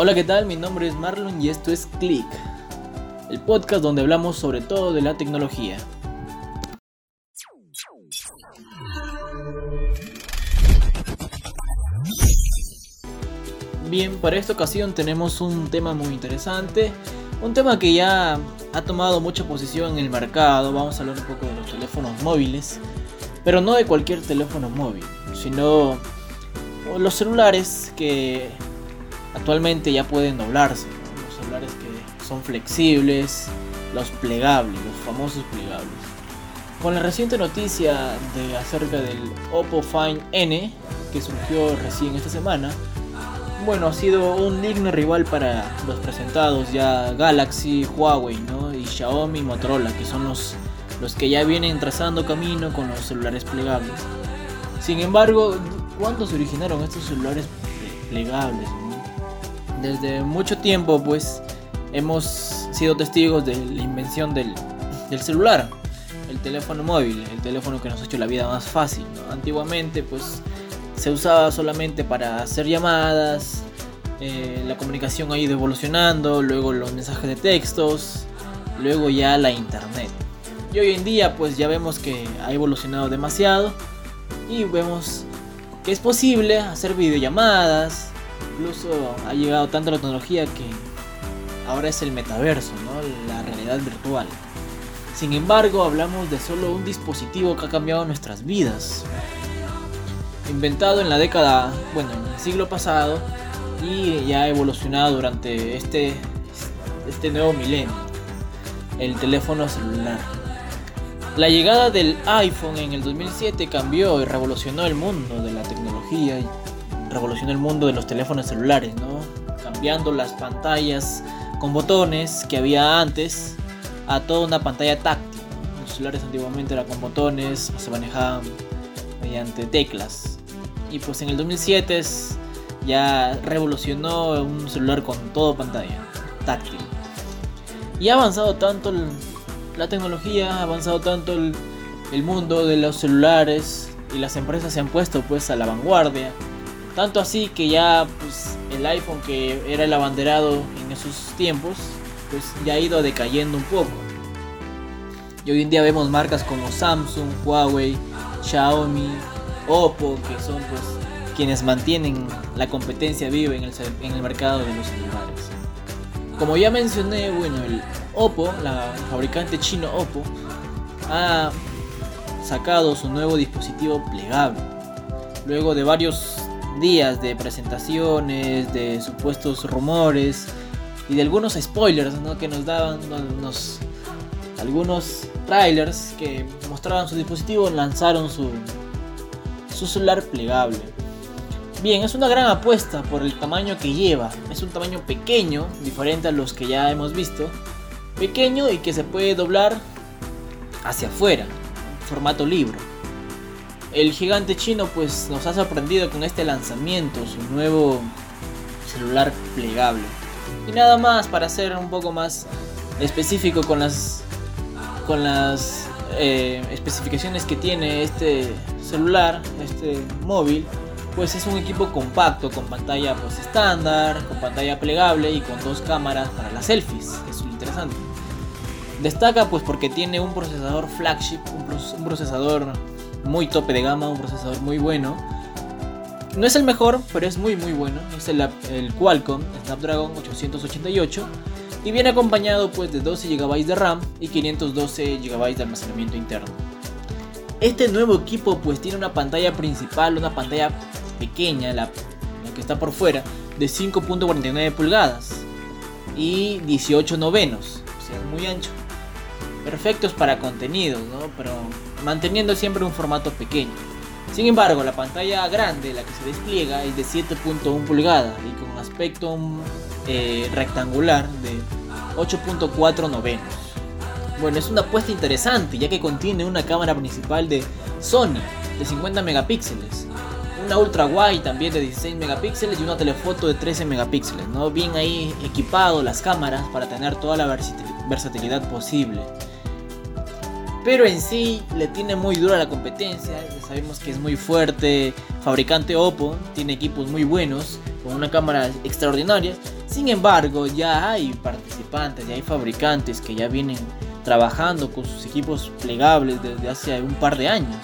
Hola, ¿qué tal? Mi nombre es Marlon y esto es Click, el podcast donde hablamos sobre todo de la tecnología. Bien, para esta ocasión tenemos un tema muy interesante, un tema que ya ha tomado mucha posición en el mercado, vamos a hablar un poco de los teléfonos móviles, pero no de cualquier teléfono móvil, sino los celulares que actualmente ya pueden doblarse, los celulares que son flexibles, los plegables, los famosos plegables. Con la reciente noticia de acerca del Oppo Find N, que surgió recién esta semana, bueno, ha sido un digno rival para los presentados ya Galaxy, Huawei, ¿no? Y Xiaomi y Motorola, que son los, los que ya vienen trazando camino con los celulares plegables. Sin embargo, ¿cuándo se originaron estos celulares plegables? Desde mucho tiempo pues hemos sido testigos de la invención del, celular, el teléfono móvil, el teléfono que nos ha hecho la vida más fácil. Antiguamente pues se usaba solamente para hacer llamadas, eh, la comunicación ha ido evolucionando, luego los mensajes de textos, luego ya la internet. Y hoy en día pues ya vemos que ha evolucionado demasiado y vemos que es posible hacer videollamadas, Incluso ha llegado tanto la tecnología que ahora es el metaverso, ¿no? la realidad virtual. Sin embargo, hablamos de solo un dispositivo que ha cambiado nuestras vidas. Inventado en la década, bueno, en el siglo pasado y ya ha evolucionado durante este, este nuevo milenio. El teléfono celular. La llegada del iPhone en el 2007 cambió y revolucionó el mundo de la tecnología revolucionó el mundo de los teléfonos celulares, ¿no? Cambiando las pantallas con botones que había antes a toda una pantalla táctil. Los celulares antiguamente eran con botones, se manejaban mediante teclas. Y pues en el 2007 ya revolucionó un celular con todo pantalla táctil. Y ha avanzado tanto la tecnología, ha avanzado tanto el, el mundo de los celulares y las empresas se han puesto pues a la vanguardia tanto así que ya pues, el iPhone que era el abanderado en esos tiempos, pues ya ha ido decayendo un poco. Y hoy en día vemos marcas como Samsung, Huawei, Xiaomi, Oppo, que son pues quienes mantienen la competencia viva en el, en el mercado de los celulares. Como ya mencioné, bueno, el Oppo, la fabricante chino Oppo, ha sacado su nuevo dispositivo plegable. Luego de varios días de presentaciones, de supuestos rumores y de algunos spoilers que nos daban algunos trailers que mostraban su dispositivo, lanzaron su, su celular plegable. Bien, es una gran apuesta por el tamaño que lleva. Es un tamaño pequeño, diferente a los que ya hemos visto. Pequeño y que se puede doblar hacia afuera, formato libro. El gigante chino pues nos ha sorprendido con este lanzamiento, su nuevo celular plegable. Y nada más para ser un poco más específico con las con las eh, especificaciones que tiene este celular, este móvil, pues es un equipo compacto con pantalla pues estándar, con pantalla plegable y con dos cámaras para las selfies. Es muy interesante. Destaca pues porque tiene un procesador flagship, un procesador muy tope de gama, un procesador muy bueno. No es el mejor, pero es muy muy bueno. Es el, el Qualcomm Snapdragon 888 y viene acompañado pues de 12 GB de RAM y 512 GB de almacenamiento interno. Este nuevo equipo pues tiene una pantalla principal, una pantalla pequeña, la, que está por fuera, de 5.49 pulgadas y 18 novenos, o sea, muy ancho perfectos para contenidos, ¿no? pero manteniendo siempre un formato pequeño. Sin embargo, la pantalla grande, la que se despliega, es de 7.1 pulgadas y con aspecto eh, rectangular de 8.4 novenos. Bueno, es una apuesta interesante ya que contiene una cámara principal de Sony de 50 megapíxeles, una ultra wide también de 16 megapíxeles y una telefoto de 13 megapíxeles, ¿no? Bien ahí equipado las cámaras para tener toda la versatilidad posible pero en sí le tiene muy dura la competencia. sabemos que es muy fuerte. Fabricante Oppo tiene equipos muy buenos, con una cámara extraordinaria. Sin embargo, ya hay participantes, ya hay fabricantes que ya vienen trabajando con sus equipos plegables desde hace un par de años.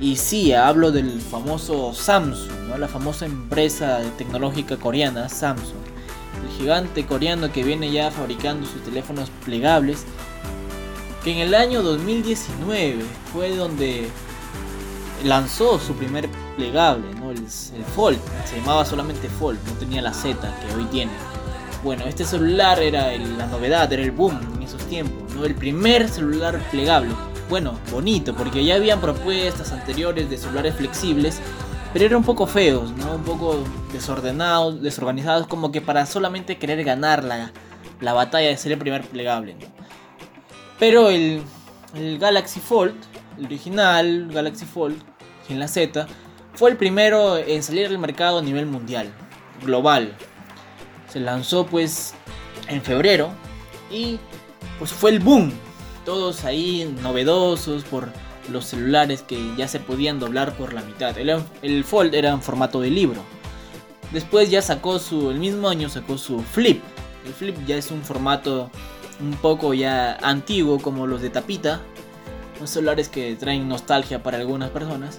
Y sí, hablo del famoso Samsung, ¿no? la famosa empresa tecnológica coreana Samsung. El gigante coreano que viene ya fabricando sus teléfonos plegables. Que en el año 2019 fue donde lanzó su primer plegable, ¿no? el, Fold. Se llamaba solamente Fold, no tenía la Z que hoy tiene. Bueno, este celular era la novedad, era el boom en esos tiempos, ¿no? El primer celular plegable. Bueno, bonito, porque ya habían propuestas anteriores de celulares flexibles, pero eran un poco feos, ¿no? Un poco desordenados, desorganizados, como que para solamente querer ganar la, la batalla de ser el primer plegable, Pero el, el Galaxy Fold, el original Galaxy Fold, en la Z, fue el primero en salir al mercado a nivel mundial, global. Se lanzó pues en febrero y pues fue el boom. Todos ahí novedosos por los celulares que ya se podían doblar por la mitad. El, Fold era en formato de libro. Después ya sacó su, el mismo año sacó su Flip. El Flip ya es un formato un poco ya antiguo como los de tapita. Los celulares que traen nostalgia para algunas personas.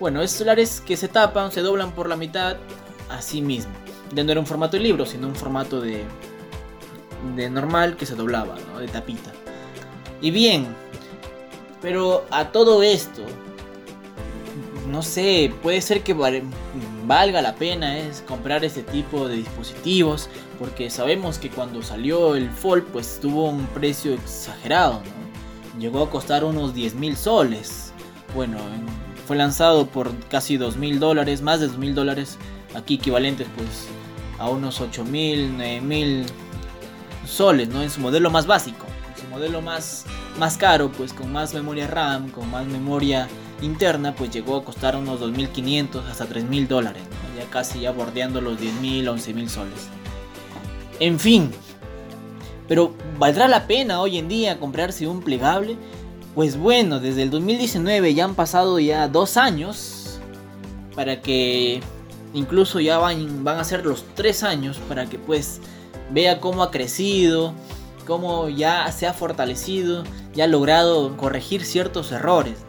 Bueno, es celulares que se tapan, se doblan por la mitad, así mismo. Ya no era un formato de libro, sino un formato de, de normal que se doblaba, ¿no? De tapita. Y bien, pero a todo esto, no sé, puede ser que valga la pena es comprar este tipo de dispositivos, porque sabemos que cuando salió el Fold, pues tuvo un precio exagerado. Llegó a costar unos 10 mil soles. Bueno, fue lanzado por casi 2 mil dólares, más de 2 mil dólares, aquí equivalentes pues a unos 8 mil, 9 mil soles, ¿no? En su modelo más básico, en su modelo más, más caro, pues con más memoria RAM, con más memoria interna, pues llegó a costar unos 2.500 hasta 3.000 dólares, ya casi ya bordeando los 10.000, 11.000 soles. En fin, pero ¿valdrá la pena hoy en día comprarse un plegable? Pues bueno, desde el 2019 ya han pasado ya dos años para que incluso ya van, van a ser los tres años para que pues vea cómo ha crecido, cómo ya se ha fortalecido, ya ha logrado corregir ciertos errores.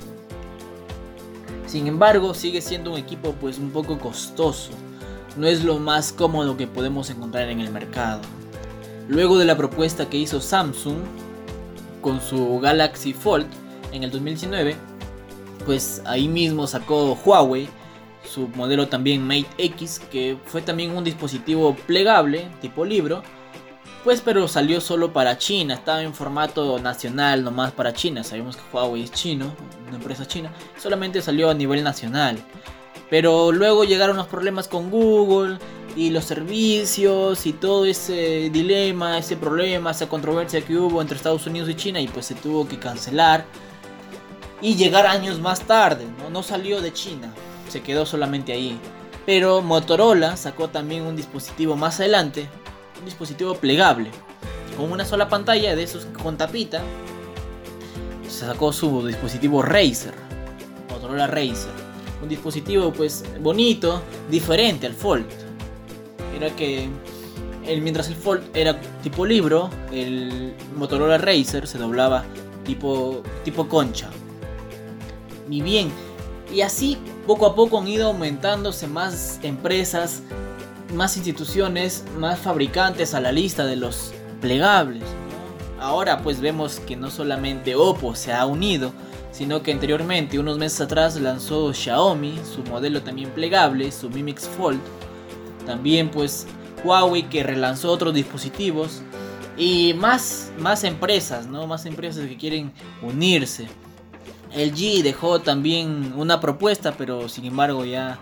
Sin embargo, sigue siendo un equipo pues un poco costoso. No es lo más cómodo que podemos encontrar en el mercado. Luego de la propuesta que hizo Samsung con su Galaxy Fold en el 2019, pues ahí mismo sacó Huawei su modelo también Mate X, que fue también un dispositivo plegable, tipo libro, pues pero salió solo para China, estaba en formato nacional nomás para China, sabemos que Huawei es chino, una empresa china, solamente salió a nivel nacional. Pero luego llegaron los problemas con Google y los servicios y todo ese dilema, ese problema, esa controversia que hubo entre Estados Unidos y China y pues se tuvo que cancelar y llegar años más tarde, no, no salió de China se quedó solamente ahí. Pero Motorola sacó también un dispositivo más adelante, un dispositivo plegable, con una sola pantalla de esos con tapita. Se sacó su dispositivo Razer, Motorola Razer, un dispositivo pues bonito, diferente al Fold. Era que el, mientras el Fold era tipo libro, el Motorola Razer se doblaba tipo, tipo concha. Y bien, y así poco a poco han ido aumentándose más empresas, más instituciones, más fabricantes a la lista de los plegables. Ahora pues vemos que no solamente Oppo se ha unido, sino que anteriormente, unos meses atrás, lanzó Xiaomi, su modelo también plegable, su Mi Mix Fold. También pues Huawei que relanzó otros dispositivos. Y más, más empresas, ¿no? Más empresas que quieren unirse. El G dejó también una propuesta, pero sin embargo ya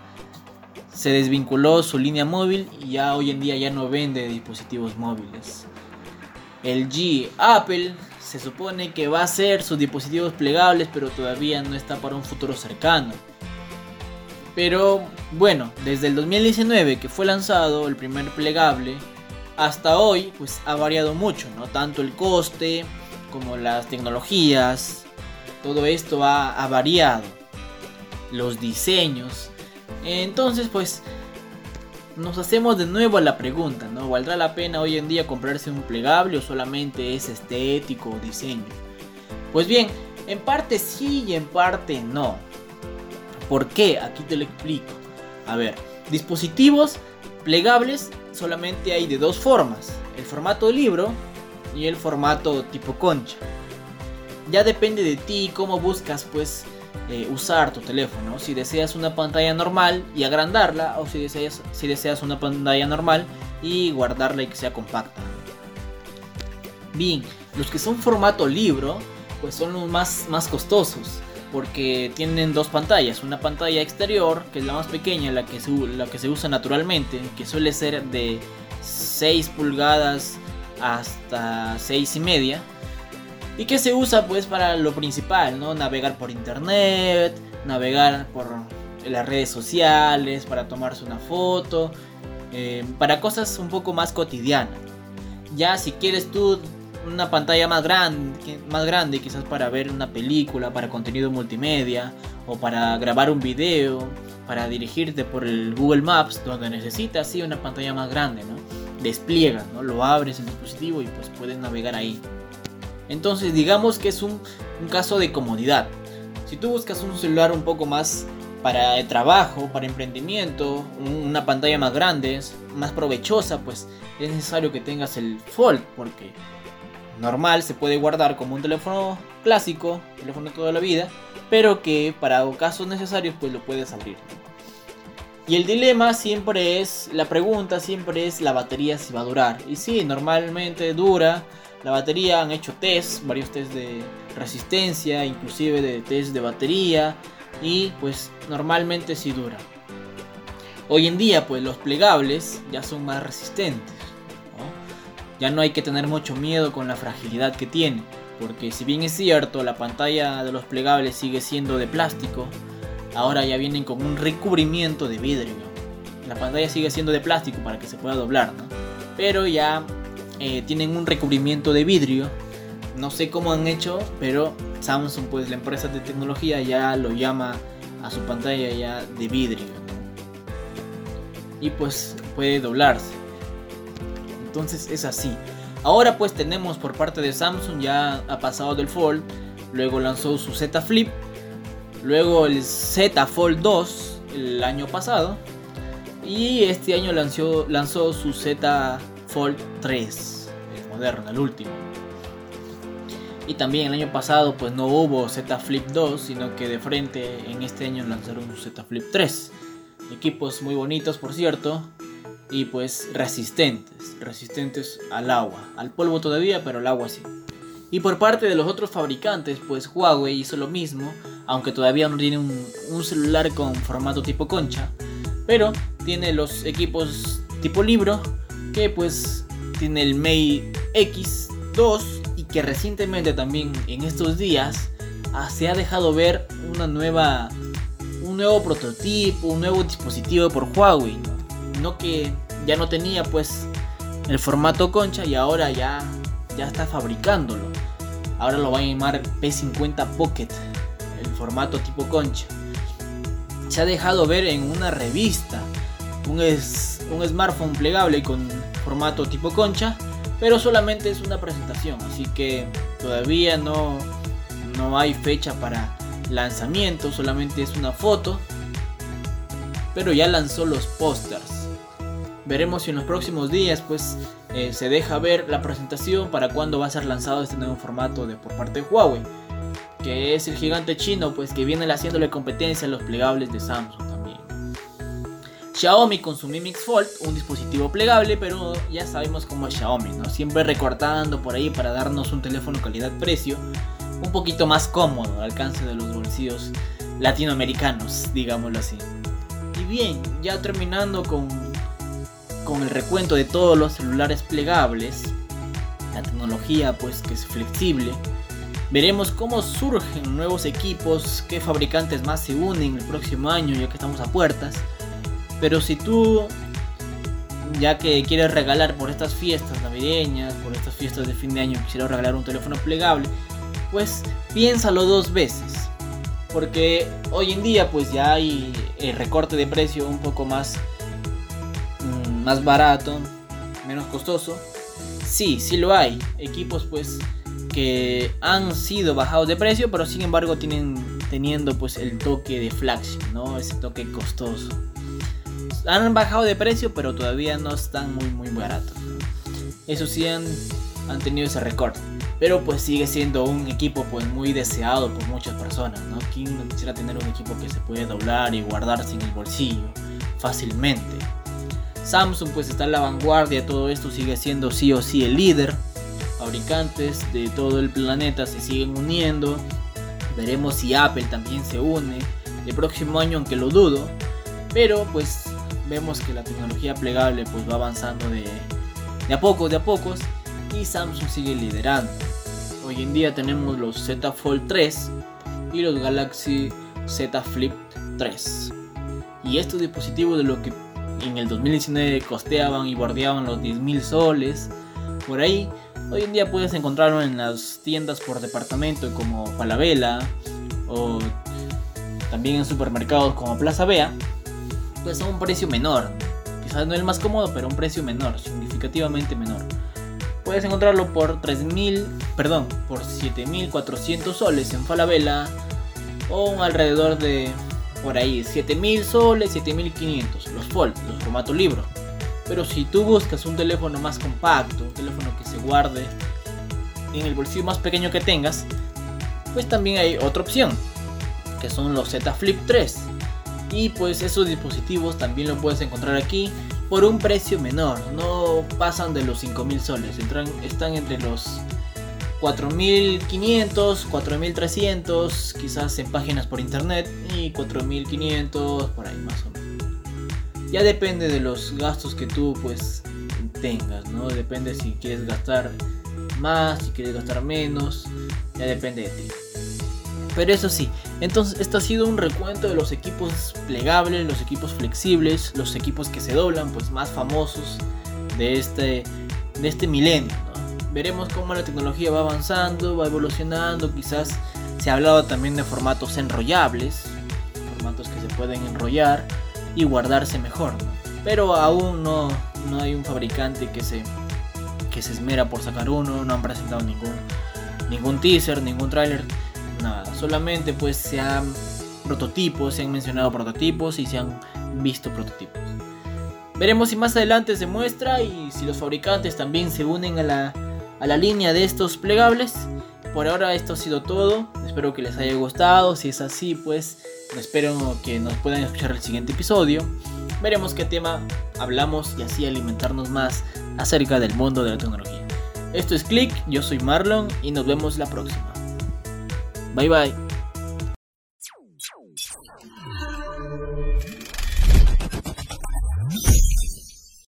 se desvinculó su línea móvil y ya hoy en día ya no vende dispositivos móviles. El G Apple se supone que va a ser sus dispositivos plegables, pero todavía no está para un futuro cercano. Pero bueno, desde el 2019 que fue lanzado el primer plegable, hasta hoy pues ha variado mucho, no tanto el coste como las tecnologías, todo esto ha, variado. Los diseños. Entonces, pues, nos hacemos de nuevo la pregunta, ¿no? ¿Valdrá la pena hoy en día comprarse un plegable o solamente es estético o diseño? Pues bien, en parte sí y en parte no. ¿Por qué? Aquí te lo explico. A ver, dispositivos plegables solamente hay de dos formas. El formato libro y el formato tipo concha. Ya depende de ti cómo buscas pues eh, usar tu teléfono. Si deseas una pantalla normal y agrandarla o si deseas, si deseas una pantalla normal y guardarla y que sea compacta. Bien, los que son formato libro pues son los más, más costosos porque tienen dos pantallas, una pantalla exterior que es la más pequeña, la que se, la que se usa naturalmente, que suele ser de 6 pulgadas hasta 6 y media y que se usa pues para lo principal, ¿no? Navegar por internet, navegar por las redes sociales, para tomarse una foto, eh, para cosas un poco más cotidianas. Ya si quieres tú una pantalla más grande, más grande quizás para ver una película, para contenido multimedia o para grabar un video, para dirigirte por el Google Maps donde necesitas sí una pantalla más grande, ¿no? Despliega, ¿no? Lo abres el dispositivo y pues puedes navegar ahí. Entonces digamos que es un, caso de comodidad. Si tú buscas un celular un poco más para trabajo, para emprendimiento, una pantalla más grande, más provechosa, pues es necesario que tengas el Fold, porque normal se puede guardar como un teléfono clásico, teléfono de toda la vida, pero que para casos necesarios pues lo puedes abrir. Y el dilema siempre es, la pregunta siempre es la batería si va a durar. Y sí, normalmente dura, la batería han hecho test, varios test de resistencia, inclusive de test de batería y pues normalmente sí dura. Hoy en día pues los plegables ya son más resistentes. Ya no hay que tener mucho miedo con la fragilidad que tiene, porque si bien es cierto la pantalla de los plegables sigue siendo de plástico, ahora ya vienen con un recubrimiento de vidrio. La pantalla sigue siendo de plástico para que se pueda doblar. Pero ya eh, tienen un recubrimiento de vidrio. No sé cómo han hecho, pero Samsung, pues la empresa de tecnología ya lo llama a su pantalla ya de vidrio. Y pues puede doblarse. Entonces es así. Ahora pues tenemos por parte de Samsung ya ha pasado del Fold, luego lanzó su Z Flip, luego el Z Fold 2 el año pasado y este año lanzó, lanzó su Z Fold 3, el moderno, el último. Y también el año pasado pues no hubo Z Flip 2, sino que de frente en este año lanzaron un Z Flip 3. Equipos muy bonitos por cierto y pues resistentes, resistentes al agua, al polvo todavía, pero al agua sí. Y por parte de los otros fabricantes, pues Huawei hizo lo mismo, aunque todavía no tiene un, un celular con formato tipo concha, pero tiene los equipos tipo libro que pues tiene el Mate X2 y que recientemente también en estos días ah, se ha dejado ver una nueva un nuevo prototipo, un nuevo dispositivo por Huawei, ¿no? que ya no tenía pues el formato concha y ahora ya ya está fabricándolo. Ahora lo va a llamar P50 Pocket, el formato tipo concha. Se ha dejado ver en una revista un, es, un smartphone plegable con formato tipo concha, pero solamente es una presentación, así que todavía no, no hay fecha para lanzamiento, solamente es una foto, pero ya lanzó los pósters. Veremos si en los próximos días pues eh, se deja ver la presentación para cuándo va a ser lanzado este nuevo formato de por parte de Huawei, que es el gigante chino pues que viene haciéndole competencia a los plegables de Samsung. Xiaomi con su Mi Mix Fold, un dispositivo plegable, pero ya sabemos cómo es Xiaomi, ¿no? Siempre recortando por ahí para darnos un teléfono calidad-precio un poquito más cómodo, al alcance de los bolsillos latinoamericanos, digámoslo así. Y bien, ya terminando con, con el recuento de todos los celulares plegables, la tecnología pues que es flexible, veremos cómo surgen nuevos equipos, qué fabricantes más se unen el próximo año ya que estamos a puertas pero si tú, ya que quieres regalar por estas fiestas navideñas, por estas fiestas de fin de año, quisieras regalar un teléfono plegable, pues piénsalo dos veces. Porque hoy en día pues ya hay el recorte de precio un poco más más barato, menos costoso. Sí, sí lo hay. Equipos pues que han sido bajados de precio, pero sin embargo tienen teniendo pues el toque de flagship, ¿no? Ese toque costoso. Han bajado de precio, pero todavía no están muy muy baratos. Eso sí han, han tenido ese récord. Pero pues sigue siendo un equipo pues muy deseado por muchas personas, ¿no? ¿Quién no quisiera tener un equipo que se puede doblar y guardarse en el bolsillo fácilmente? Samsung pues está en la vanguardia de todo esto, sigue siendo sí o sí el líder. Fabricantes de todo el planeta se siguen uniendo. Veremos si Apple también se une el próximo año, aunque lo dudo. Pero pues vemos que la tecnología plegable pues va avanzando de, de a pocos, de a pocos. Y Samsung sigue liderando. Hoy en día tenemos los Z Fold 3 y los Galaxy Z Flip 3. Y estos dispositivos de lo que en el 2019 costeaban y bordeaban los 10.000 soles. Por ahí, hoy en día puedes encontrarlo en las tiendas por departamento como Falabella o también en supermercados como Plaza Bea, pues a un precio menor. Quizás no el más cómodo, pero a un precio menor, significativamente menor. Puedes encontrarlo por 3.000, perdón, por 7.400 soles en Falabella o alrededor de por ahí 7000 soles, 7500, los Fold, los formato libro. Pero si tú buscas un teléfono más compacto, un teléfono que se guarde en el bolsillo más pequeño que tengas, pues también hay otra opción, que son los Z Flip 3. Y pues esos dispositivos también los puedes encontrar aquí por un precio menor, no pasan de los 5000 soles, Entran, están entre los 4500, 4300, quizás en páginas por internet y 4500 por ahí más o menos. Ya depende de los gastos que tú pues tengas, ¿no? Depende si quieres gastar más, si quieres gastar menos, ya depende de ti. Pero eso sí, entonces esto ha sido un recuento de los equipos plegables, los equipos flexibles, los equipos que se doblan, pues más famosos de este, de este milenio veremos cómo la tecnología va avanzando, va evolucionando, quizás se ha hablado también de formatos enrollables, formatos que se pueden enrollar y guardarse mejor, pero aún no, no hay un fabricante que se, que se esmera por sacar uno, no han presentado ningún, ningún teaser, ningún tráiler, nada, solamente pues se han prototipos, se han mencionado prototipos y se han visto prototipos. Veremos si más adelante se muestra y si los fabricantes también se unen a la, a la línea de estos plegables. Por ahora esto ha sido todo. Espero que les haya gustado. Si es así, pues espero que nos puedan escuchar el siguiente episodio. Veremos qué tema hablamos y así alimentarnos más acerca del mundo de la tecnología. Esto es Click, yo soy Marlon y nos vemos la próxima. 拜拜。